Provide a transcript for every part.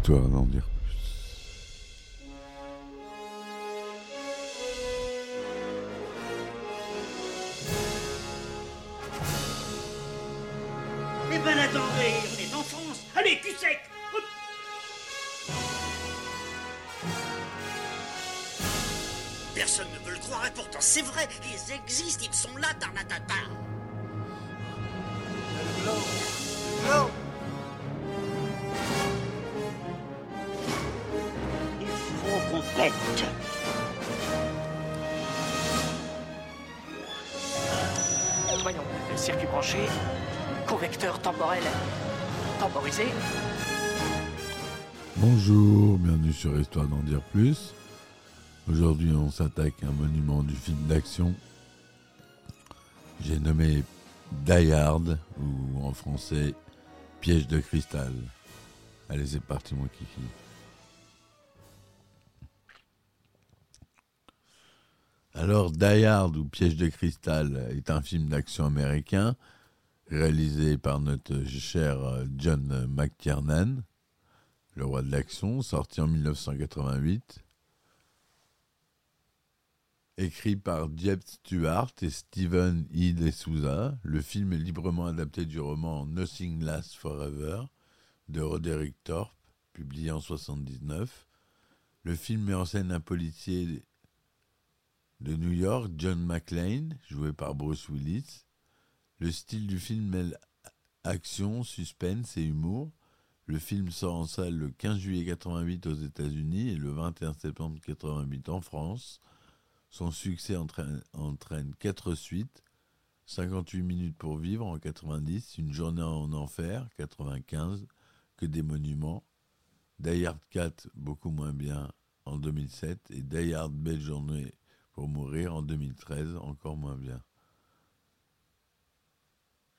histoire d'en dire convecteur temporel temporisé. Bonjour, bienvenue sur Histoire d'en dire plus. Aujourd'hui, on s'attaque à un monument du film d'action. J'ai nommé Die Hard, ou en français Piège de cristal. Allez, c'est parti, mon kiki. Alors, Die Hard ou Piège de cristal est un film d'action américain réalisé par notre cher John McTiernan, le roi de l'action, sorti en 1988. Écrit par Jeb Stewart et Steven E. D'Souza, le film est librement adapté du roman Nothing Lasts Forever de Roderick Thorpe, publié en 1979. Le film met en scène un policier de New York, John McClane, joué par Bruce Willis. Le style du film mêle action, suspense et humour. Le film sort en salle le 15 juillet 88 aux États-Unis et le 21 septembre 88 en France. Son succès entraîne, 4 suites 58 minutes pour vivre en 90, Une journée en enfer 95, Que des monuments, Die Hard 4 beaucoup moins bien en 2007 et Die Hard Belle journée pour mourir en 2013 encore moins bien.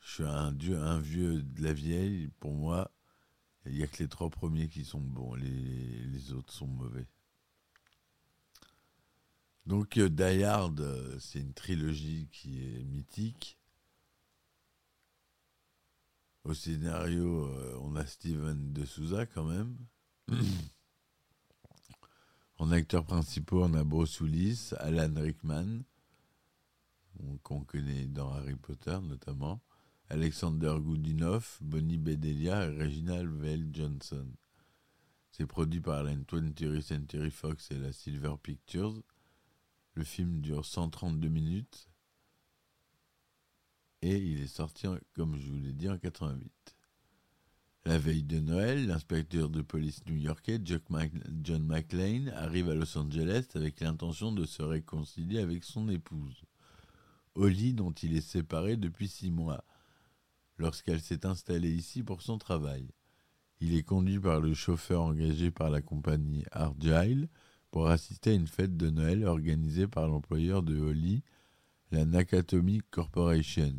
Je suis un, dieu, un vieux de la vieille, pour moi, il n'y a que les trois premiers qui sont bons, les, les autres sont mauvais. Donc euh, Die Hard, euh, c'est une trilogie qui est mythique. Au scénario, euh, on a Steven de Souza quand même. en acteurs principaux, on a Bruce Willis, Alan Rickman, qu'on connaît dans Harry Potter notamment, Alexander Goudinov, Bonnie Bedelia et Reginald Vell Johnson. C'est produit par la 20th Century Fox et la Silver Pictures. Le film dure 132 minutes et il est sorti, comme je vous l'ai dit, en 88. La veille de Noël, l'inspecteur de police new-yorkais John McClane arrive à Los Angeles avec l'intention de se réconcilier avec son épouse, Holly, dont il est séparé depuis six mois, lorsqu'elle s'est installée ici pour son travail. Il est conduit par le chauffeur engagé par la compagnie Argyle, pour assister à une fête de Noël organisée par l'employeur de Holly, la Nakatomi Corporation.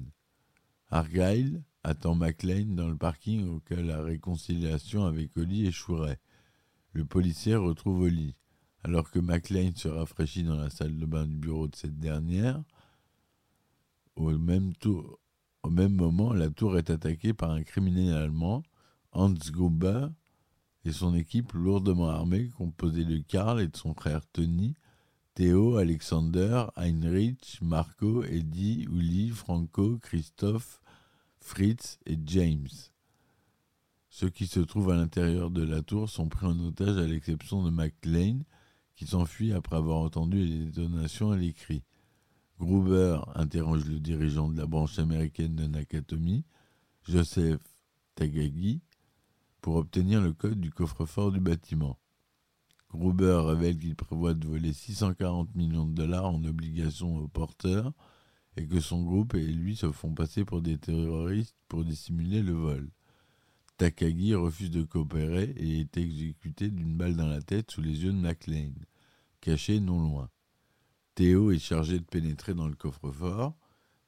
Argyle attend McLean dans le parking au cas la réconciliation avec Holly échouerait. Le policier retrouve Holly. Alors que McLean se rafraîchit dans la salle de bain du bureau de cette dernière, au même, tour, au même moment, la tour est attaquée par un criminel allemand, Hans Gruber, et son équipe lourdement armée, composée de Karl et de son frère Tony, Théo, Alexander, Heinrich, Marco, Eddie, Uli, Franco, Christophe, Fritz et James. Ceux qui se trouvent à l'intérieur de la tour sont pris en otage à l'exception de McLean, qui s'enfuit après avoir entendu les détonations et les cris. Gruber interroge le dirigeant de la branche américaine de Nakatomi, Joseph Tagagi, pour obtenir le code du coffre-fort du bâtiment. Gruber révèle qu'il prévoit de voler 640 millions de dollars en obligations aux porteurs et que son groupe et lui se font passer pour des terroristes pour dissimuler le vol. Takagi refuse de coopérer et est exécuté d'une balle dans la tête sous les yeux de McLean, caché non loin. Théo est chargé de pénétrer dans le coffre-fort.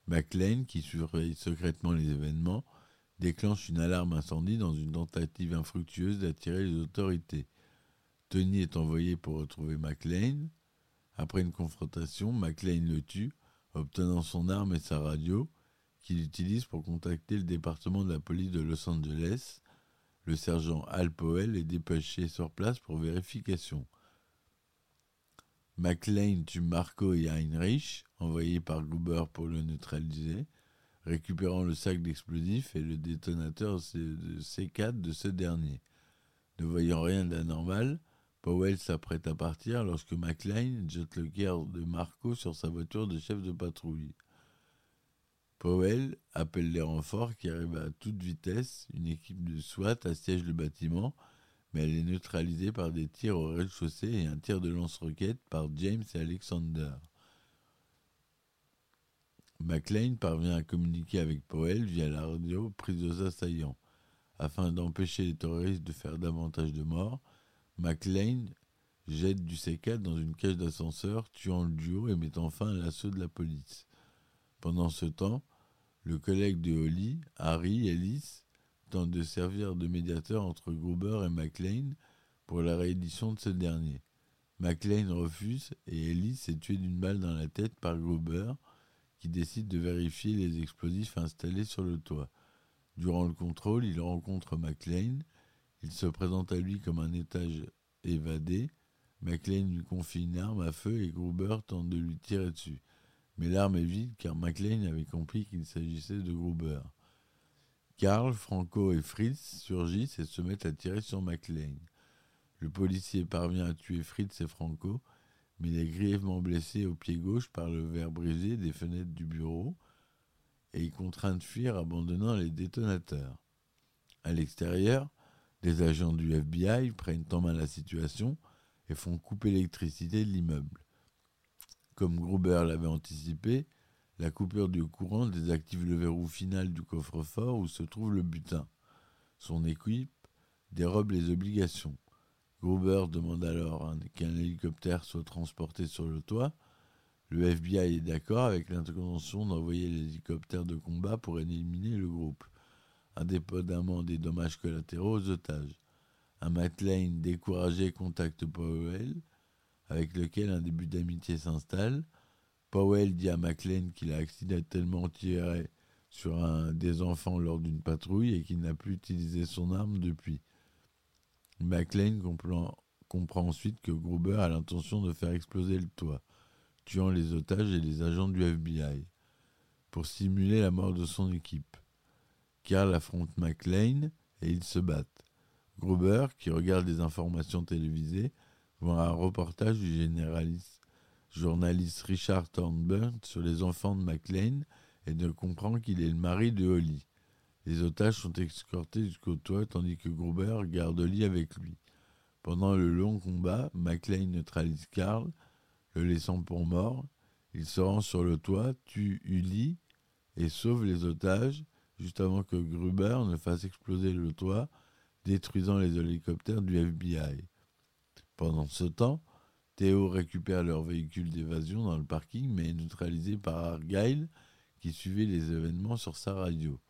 McLean, qui surveille secrètement les événements, déclenche une alarme incendie dans une tentative infructueuse d'attirer les autorités. Tony est envoyé pour retrouver McLean. Après une confrontation, McLean le tue, obtenant son arme et sa radio, qu'il utilise pour contacter le département de la police de Los Angeles, Le sergent Al Powell est dépêché sur place pour vérification. McLean tue Marco et Heinrich, envoyés par Gruber pour le neutraliser, récupérant le sac d'explosifs et le détonateur de C4 de ce dernier. Ne voyant rien d'anormal, Powell s'apprête à partir lorsque McLean jette le cœur de Marco sur sa voiture de chef de patrouille. Powell appelle les renforts qui arrivent à toute vitesse. Une équipe de SWAT assiège le bâtiment mais elle est neutralisée par des tirs au rez-de-chaussée et un tir de lance-roquettes par James et Alexander. McLean parvient à communiquer avec Powell via la radio prise aux assaillants. Afin d'empêcher les terroristes de faire davantage de morts, McLean jette du C4 dans une cage d'ascenseur, tuant le duo et mettant fin à l'assaut de la police. Pendant ce temps, le collègue de Holly, Harry Ellis, de servir de médiateur entre Gruber et McLean pour la réédition de ce dernier. McLean refuse et Ellis est tué d'une balle dans la tête par Gruber qui décide de vérifier les explosifs installés sur le toit. Durant le contrôle, il rencontre McLean. Il se présente à lui comme un étage évadé. McLean lui confie une arme à feu et Gruber tente de lui tirer dessus. Mais l'arme est vide car McLean avait compris qu'il s'agissait de Gruber. Karl, Franco et Fritz surgissent et se mettent à tirer sur McLean. Le policier parvient à tuer Fritz et Franco, mais il est grièvement blessé au pied gauche par le verre brisé des fenêtres du bureau et est contraint de fuir abandonnant les détonateurs. À l'extérieur, des agents du FBI prennent en main la situation et font couper l'électricité de l'immeuble. Comme Gruber l'avait anticipé, la coupure du courant désactive le verrou final du coffre-fort où se trouve le butin. Son équipe dérobe les obligations. Gruber demande alors qu'un hélicoptère soit transporté sur le toit. Le FBI est d'accord avec l'intention d'envoyer l'hélicoptère de combat pour éliminer le groupe, indépendamment des dommages collatéraux aux otages. Un McLean découragé contacte Powell, avec lequel un début d'amitié s'installe. Powell dit à McLean qu'il a accidentellement tiré sur un des enfants lors d'une patrouille et qu'il n'a plus utilisé son arme depuis. McLean comprend, ensuite que Gruber a l'intention de faire exploser le toit, tuant les otages et les agents du FBI, pour simuler la mort de son équipe. Carl affronte McLean et ils se battent. Gruber, qui regarde des informations télévisées, voit un reportage du généraliste journaliste Richard Thornburn sur les enfants de McLean et ne comprend qu'il est le mari de Holly. Les otages sont escortés jusqu'au toit tandis que Gruber garde Holly avec lui. Pendant le long combat, McLean neutralise Carl, le laissant pour mort. Il se rend sur le toit, tue Holly et sauve les otages juste avant que Gruber ne fasse exploser le toit, détruisant les hélicoptères du FBI. Pendant ce temps, Théo récupère leur véhicule d'évasion dans le parking, mais est neutralisé par Argyle, qui suivait les événements sur sa radio.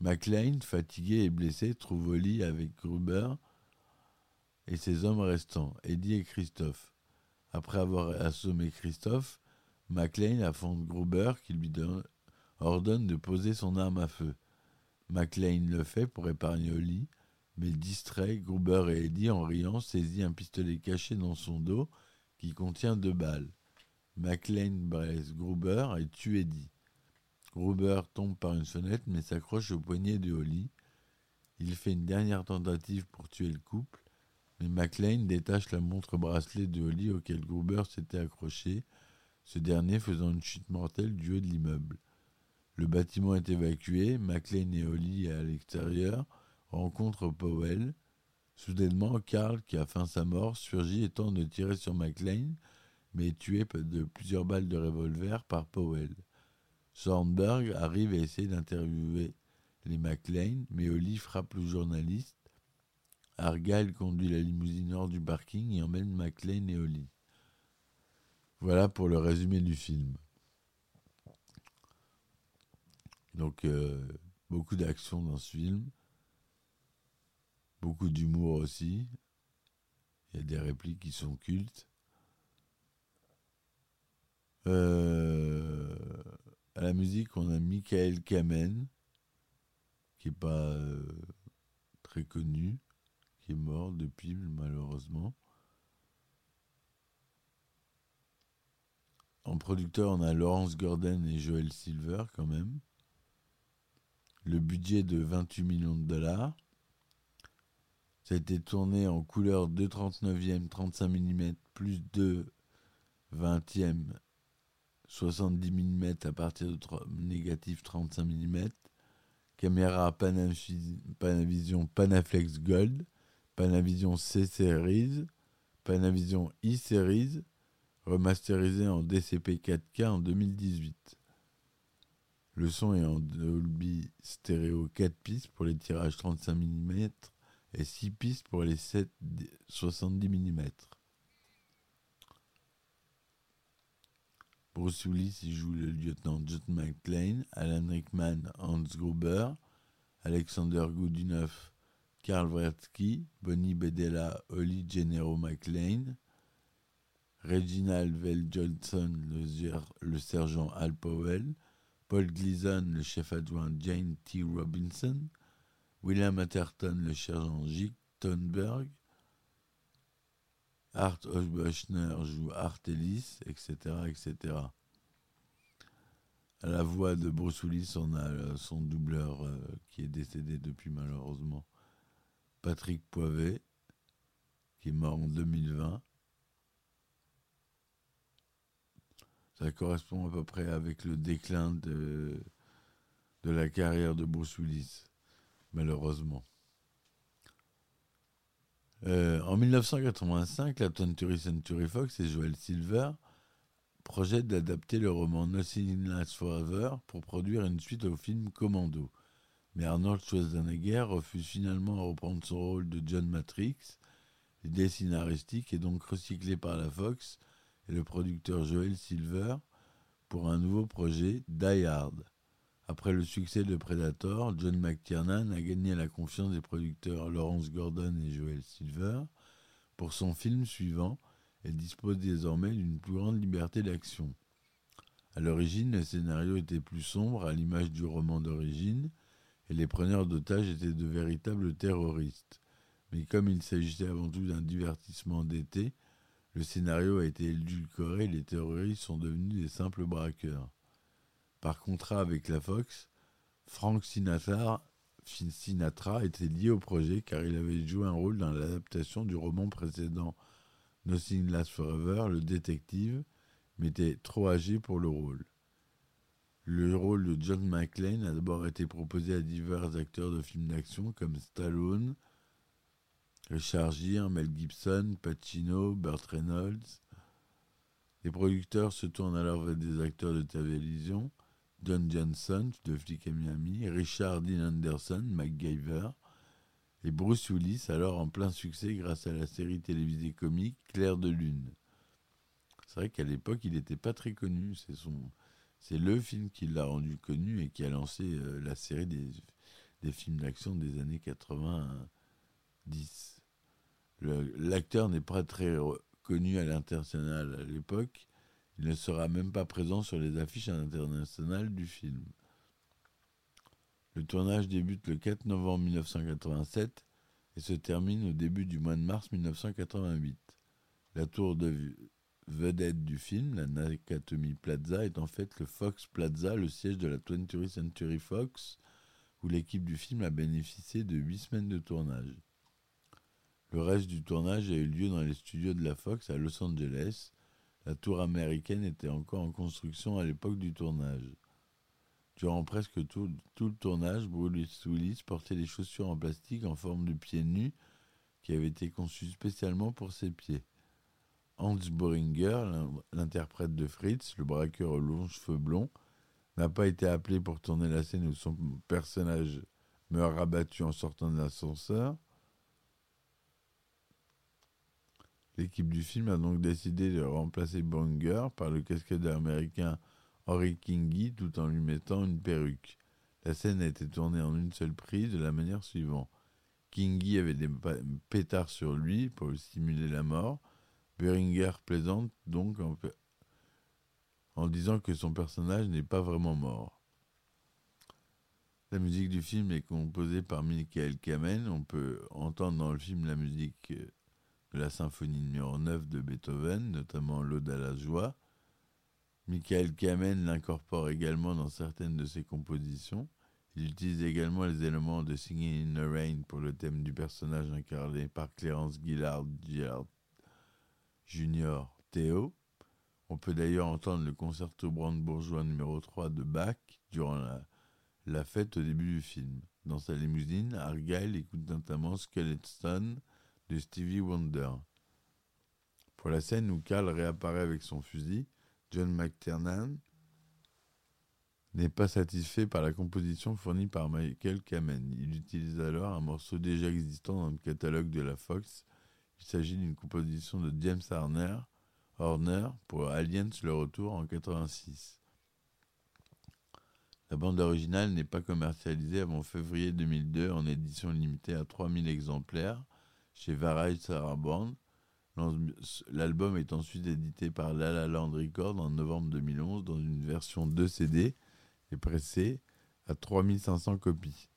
McLean, fatigué et blessé, trouve Oli avec Gruber et ses hommes restants, Eddie et Christophe. Après avoir assommé Christophe, McLean affronte Gruber qui lui ordonne de poser son arme à feu. McLean le fait pour épargner Oli, mais distrait, Gruber et Eddie, en riant, saisit un pistolet caché dans son dos qui contient deux balles. McLean braise Gruber et tue Eddie. Gruber tombe par une fenêtre mais s'accroche au poignet de Holly. Il fait une dernière tentative pour tuer le couple, mais McLean détache la montre bracelet de Holly auquel Gruber s'était accroché, ce dernier faisant une chute mortelle du haut de l'immeuble. Le bâtiment est évacué, McLean et Holly à l'extérieur, rencontre Powell. Soudainement, Carl, qui a faim sa mort, surgit et tente de tirer sur McLean, mais est tué de plusieurs balles de revolver par Powell. Sornberg arrive et essaie d'interviewer les McLean, mais Oli frappe le journaliste. Argyle conduit la limousine hors du parking et emmène McLean et Oli. Voilà pour le résumé du film. Donc, euh, beaucoup d'action dans ce film. Beaucoup d'humour aussi. Il y a des répliques qui sont cultes. Euh, à la musique, on a Michael Kamen, qui est pas. Euh, très connu, qui est mort depuis, malheureusement. En producteur, on a Laurence Gordon et Joel Silver, quand même. Le budget de 28 millions de dollars. Ça a été tourné en couleur 2,39e, 35 mm, plus 2 20e, 70 mm à partir de négatif 35 mm. Caméra Panavision Panaflex Gold, Panavision C Series, Panavision E Series, remasterisé en DCP 4K en 2018. Le son est en Dolby stéréo 4 pistes pour les tirages 35 mm et 6 pistes pour les 7 70 mm. Bruce Willis y joue le lieutenant John McClane, Alan Rickman, Hans Gruber, Alexander Goodenough, Karl Wretzky, Bonnie Bedella, Holly Gennaro McLean, Reginald Vell Johnson, le, le, sergent Al Powell, Paul Gleason, le chef adjoint Jane T. Robinson, William Atherton, le sergent J. Thunberg, Art Bushner joue Art Ellis, etc., etc. À la voix de Bruce Willis, on a euh, son doubleur euh, qui est décédé depuis malheureusement, Patrick Poivet, qui est mort en 2020. Ça correspond à peu près avec le déclin de, la carrière de Bruce malheureusement. Euh, en 1985, la 20th Century Fox et Joel Silver projettent d'adapter le roman Nothing Lasts Forever pour produire une suite au film Commando. Mais Arnold Schwarzenegger refuse finalement à reprendre son rôle de John Matrix. L'idée scénaristique est donc recyclée par la Fox et le producteur Joel Silver pour un nouveau projet, Die Hard. Après le succès de Predator, John McTiernan a gagné la confiance des producteurs Lawrence Gordon et Joel Silver pour son film suivant et dispose désormais d'une plus grande liberté d'action. À l'origine, le scénario était plus sombre à l'image du roman d'origine et les preneurs d'otages étaient de véritables terroristes. Mais comme il s'agissait avant tout d'un divertissement d'été, le scénario a été édulcoré et les terroristes sont devenus des simples braqueurs. Par contrat avec la Fox, Frank Sinatra, était lié au projet car il avait joué un rôle dans l'adaptation du roman précédent Nothing Lasts Forever, le détective, mais était trop âgé pour le rôle. Le rôle de John McClane a d'abord été proposé à divers acteurs de films d'action comme Stallone, Richard Gere, Mel Gibson, Pacino, Burt Reynolds. Les producteurs se tournent alors vers des acteurs de télévision, Don Johnson de Flick à Miami, Richard Dean Anderson, MacGyver, et Bruce Willis, alors en plein succès grâce à la série télévisée comique Claire de Lune. C'est vrai qu'à l'époque, il n'était pas très connu. C'est son, c'est le film qui l'a rendu connu et qui a lancé euh, la série des, des films d'action des années 90. L'acteur n'est pas très connu à l'international à l'époque. Il ne sera même pas présent sur les affiches internationales du film. Le tournage débute le 4 novembre 1987 et se termine au début du mois de mars 1988. La tour de vedette du film, la Nakatomi Plaza, est en fait le Fox Plaza, le siège de la 20th Century Fox, où l'équipe du film a bénéficié de huit semaines de tournage. Le reste du tournage a eu lieu dans les studios de la Fox à Los Angeles. La tour américaine était encore en construction à l'époque du tournage. Durant presque tout, le tournage, Bruce Willis portait des chaussures en plastique en forme de pieds nus qui avaient été conçues spécialement pour ses pieds. Hans Boringer, l'interprète de Fritz, le braqueur aux longs cheveux blonds, n'a pas été appelé pour tourner la scène où son personnage meurt abattu en sortant de l'ascenseur. L'équipe du film a donc décidé de remplacer Bonger par le cascadeur américain Henry Kingi tout en lui mettant une perruque. La scène a été tournée en une seule prise de la manière suivante. Kingi avait des pétards sur lui pour stimuler la mort. Beringer plaisante donc en, disant que son personnage n'est pas vraiment mort. La musique du film est composée par Michael Kamen. On peut entendre dans le film la musique de la symphonie numéro 9 de Beethoven, notamment l'Ode à la joie. Michael Kamen l'incorpore également dans certaines de ses compositions. Il utilise également les éléments de Singing in the Rain pour le thème du personnage incarné par Clarence Gillard Jr. Théo. On peut d'ailleurs entendre le concerto brandebourgeois numéro 3 de Bach durant la, fête au début du film. Dans sa limousine, Argyle écoute notamment Skeleton de Stevie Wonder. Pour la scène où Carl réapparaît avec son fusil, John McTiernan n'est pas satisfait par la composition fournie par Michael Kamen. Il utilise alors un morceau déjà existant dans le catalogue de la Fox. Il s'agit d'une composition de James Horner, pour Aliens le retour en 86. La bande originale n'est pas commercialisée avant février 2002 en édition limitée à 3000 exemplaires chez Varai Saraband. L'album est ensuite édité par La La Land Records en novembre 2011 dans une version 2 CD et pressé à 3500 copies.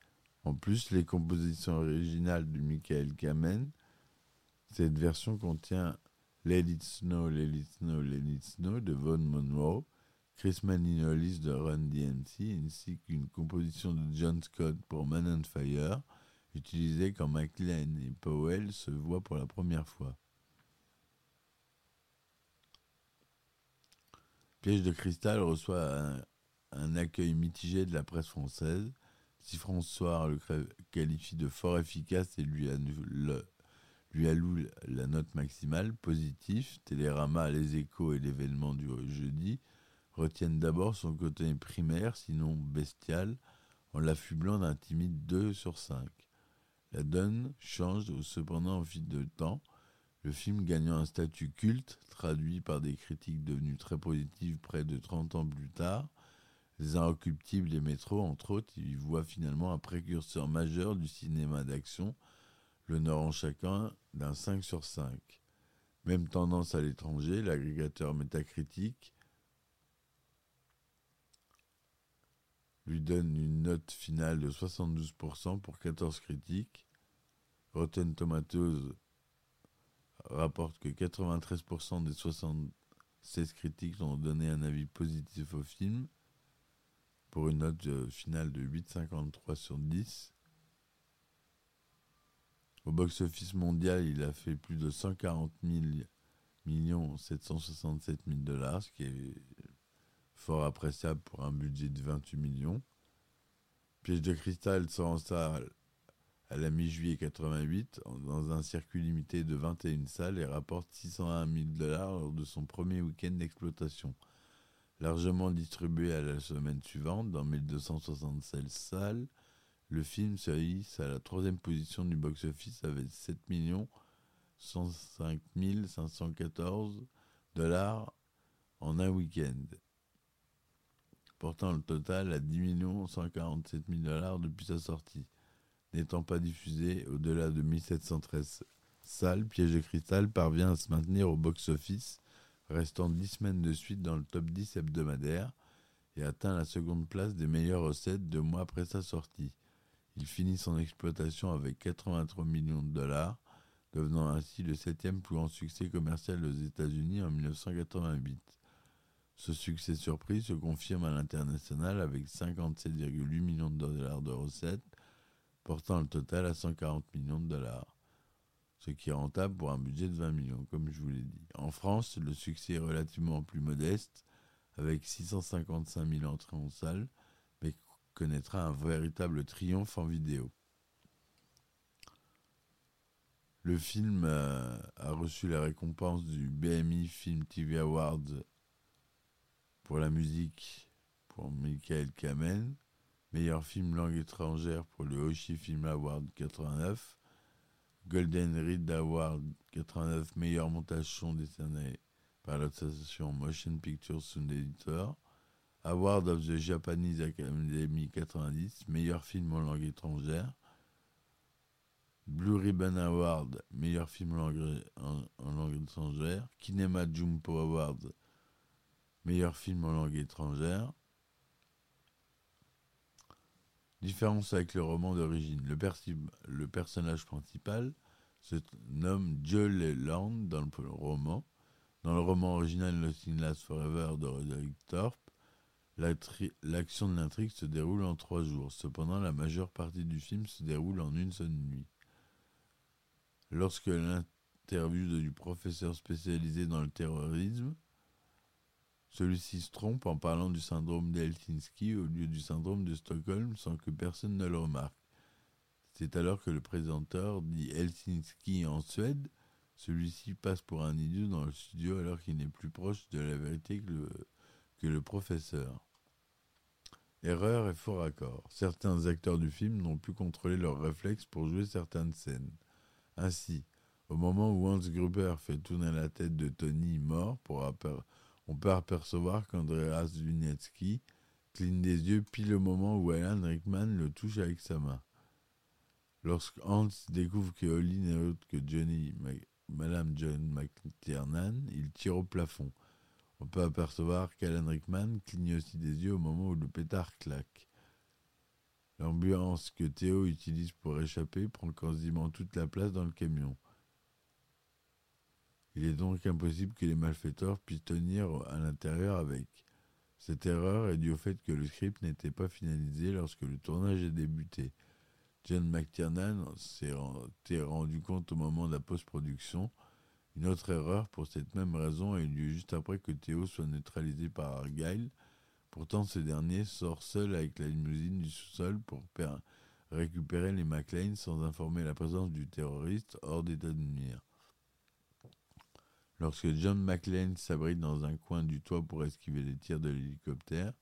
En plus, les compositions originales de Michael Kamen, cette version contient Let It Snow, Let It Snow, Let It Snow de Von Monroe, Chris Maninolis de Run DMC, ainsi qu'une composition de John Scott pour Man on Fire, utilisée quand McLean et Powell se voient pour la première fois. Piège de cristal reçoit un, un accueil mitigé de la presse française. Si François le qualifie de fort efficace et lui, lui alloue la note maximale, positif, Télérama, les échos et l'événement du jeudi retiennent d'abord son côté primaire, sinon bestial, en l'affublant d'un timide 2 sur 5. La donne change cependant au fil de temps, le film gagnant un statut culte, traduit par des critiques devenues très positives près de 30 ans plus tard, les Inrecuptibles des métros, entre autres, y voient finalement un précurseur majeur du cinéma d'action, l'honorant chacun d'un 5 sur 5. Même tendance à l'étranger, l'agrégateur métacritique lui donne une note finale de 72% pour 14 critiques. Rotten Tomatoes rapporte que 93% des 76 critiques ont donné un avis positif au film pour une note euh, finale de 8,53 sur 10. Au box-office mondial, il a fait plus de 140 millions 767 000 dollars, ce qui est fort appréciable pour un budget de 28 millions. Piège de cristal sort en salle à la mi-juillet 88 dans un circuit limité de 21 salles et rapporte 601 000 dollars lors de son premier week-end d'exploitation largement distribué à la semaine suivante dans 1276 salles. Le film se hisse à la troisième position du box-office avec 7 105 514 dollars en un week-end, portant le total à 10 147 000 dollars depuis sa sortie. N'étant pas diffusé au-delà de 1713 salles, Piège de cristal parvient à se maintenir au box-office restant dix semaines de suite dans le top 10 hebdomadaire et atteint la seconde place des meilleures recettes deux mois après sa sortie. Il finit son exploitation avec 83 millions de dollars, devenant ainsi le septième plus grand succès commercial aux États-Unis en 1988. Ce succès surprise se confirme à l'international avec 57,8 millions de dollars de recettes, portant le total à 140 millions de dollars ce qui est rentable pour un budget de 20 millions, comme je vous l'ai dit. En France, le succès est relativement plus modeste, avec 655 000 entrées en salle, mais connaîtra un véritable triomphe en vidéo. Le film a, reçu la récompense du BMI Film TV Awards pour la musique pour Michael Kamen, meilleur film langue étrangère pour le Hoshi Film Award 89, Golden Reed Award 89 meilleur montage son décerné par l'association Motion Picture Sound Editor. Award of the Japanese Academy 90 meilleur film en langue étrangère. Blue Ribbon Award meilleur film en langue, en langue étrangère. Kinema Jumpo Award meilleur film en langue étrangère. Différence avec le roman d'origine. Le, personnage principal se nomme Joe Leland dans le roman. Dans le roman original Lost Last Forever de Roderick Thorpe, l'action de l'intrigue se déroule en trois jours. Cependant, la majeure partie du film se déroule en une seule nuit. Lorsque l'interview du professeur spécialisé dans le terrorisme, celui-ci se trompe en parlant du syndrome d'Helsinki au lieu du syndrome de Stockholm sans que personne ne le remarque. C'est alors que le présentateur dit Helsinki en Suède. Celui-ci passe pour un idiot dans le studio alors qu'il n'est plus proche de la vérité que le, professeur. Erreur et faux raccord. Certains acteurs du film n'ont pu contrôler leurs réflexes pour jouer certaines scènes. Ainsi, au moment où Hans Gruber fait tourner la tête de Tony mort pour, on peut apercevoir qu'Andreas Lunetsky cligne des yeux pile au moment où Alan Rickman le touche avec sa main. Lorsque Hans découvre que Holly n'est autre que Johnny, Madame John McTiernan, il tire au plafond. On peut apercevoir qu'Alan Rickman cligne aussi des yeux au moment où le pétard claque. L'ambulance que Théo utilise pour échapper prend quasiment toute la place dans le camion. Il est donc impossible que les malfaiteurs puissent tenir à l'intérieur avec. Cette erreur est due au fait que le script n'était pas finalisé lorsque le tournage a débuté. John McTiernan s'est rendu compte au moment de la post-production. Une autre erreur pour cette même raison a eu lieu juste après que Théo soit neutralisé par Argyle. Pourtant, ce dernier sort seul avec la limousine du sous-sol pour récupérer les McLean sans informer la présence du terroriste hors d'état de nuire. Lorsque John McLean s'abrite dans un coin du toit pour esquiver les tirs de l'hélicoptère,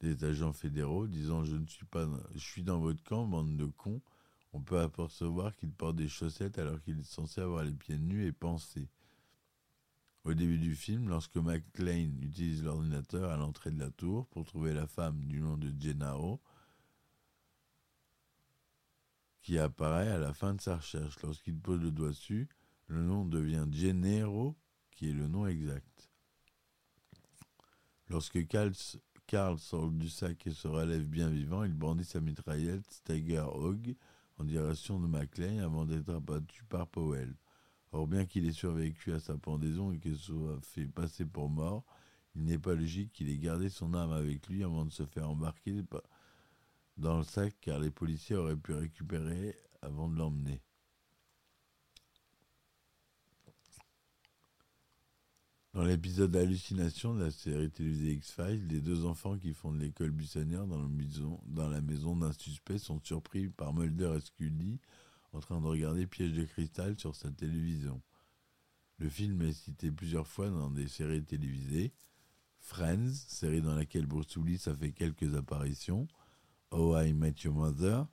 des agents fédéraux disant je ne suis pas je suis dans votre camp, bande de cons, on peut apercevoir qu'il porte des chaussettes alors qu'il est censé avoir les pieds nus et penser. Au début du film, lorsque McLean utilise l'ordinateur à l'entrée de la tour pour trouver la femme du nom de Gennaro, qui apparaît à la fin de sa recherche. Lorsqu'il pose le doigt dessus, le nom devient Gennaro, qui est le nom exact. Lorsque Karl, sort du sac et se relève bien vivant, il brandit sa mitraillette Steiger Hog en direction de McLean avant d'être abattu par Powell. Or, bien qu'il ait survécu à sa pendaison et qu'il soit fait passer pour mort, il n'est pas logique qu'il ait gardé son arme avec lui avant de se faire embarquer dans le sac car les policiers auraient pu récupérer avant de l'emmener. Dans l'épisode Hallucination de la série télévisée X-Files, les deux enfants qui font de l'école buissonnière dans, la maison d'un suspect sont surpris par Mulder et Scully en train de regarder Piège de cristal sur sa télévision. Le film est cité plusieurs fois dans des séries télévisées. Friends, série dans laquelle Bruce Willis a fait quelques apparitions. Oh I Met Your Mother,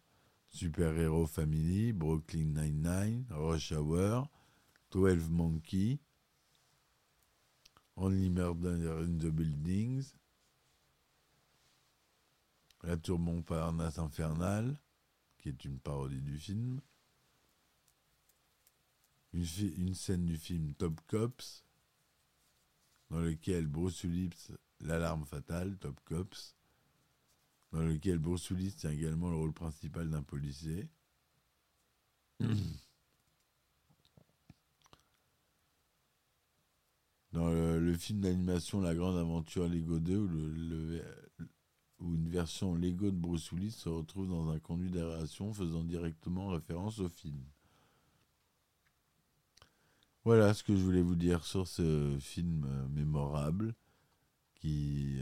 Super Hero Family, Brooklyn Nine-Nine, Rush Hour, 12 Monkey, Only Murder in the Buildings, La Tour Montparnasse Infernale, qui est une parodie du film, une, scène du film Top Cops, dans lequel Bruce Willis, l'alarme fatale, Top Cops, dans lequel Bruce Willis tient également le rôle principal d'un policier. Dans le, film d'animation La Grande Aventure Lego 2, où, le, une version Lego de Bruce Willis se retrouve dans un conduit d'aération faisant directement référence au film. Voilà ce que je voulais vous dire sur ce film euh, mémorable qui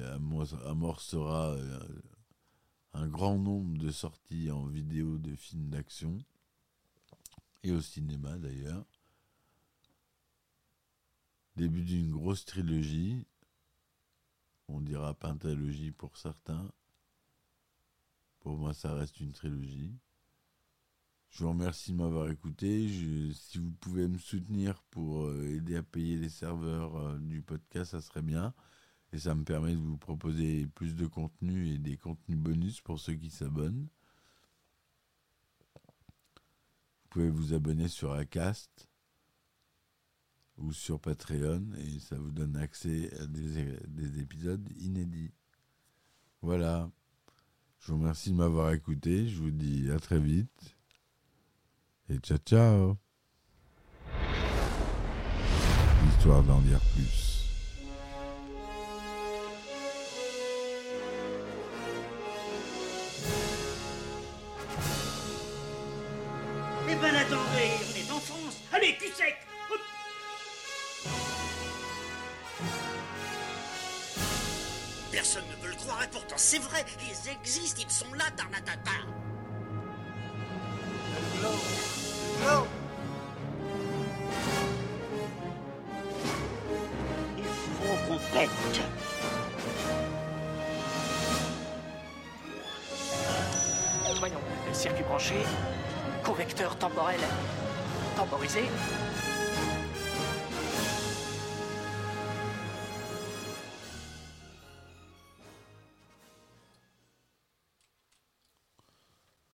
amorcera euh, un grand nombre de sorties en vidéo de films d'action et au cinéma d'ailleurs. Début d'une grosse trilogie, on dira pentalogie pour certains. Pour moi, ça reste une trilogie. Je vous remercie de m'avoir écouté. si vous pouvez me soutenir pour euh, aider à payer les serveurs euh, du podcast, ça serait bien. Et ça me permet de vous proposer plus de contenu et des contenus bonus pour ceux qui s'abonnent. Vous pouvez vous abonner sur Acast ou sur Patreon et ça vous donne accès à des, des épisodes inédits. Voilà. Je vous remercie de m'avoir écouté. Je vous dis à très vite. Et ciao ciao. Histoire d'en dire plus. Eh ben attendez, on est en France. Allez, cul et pourtant c'est vrai, ils existent, ils sont là, Tarnatata. Il faut qu'on pète. Voyons, circuit branché, convecteur temporel temporisé,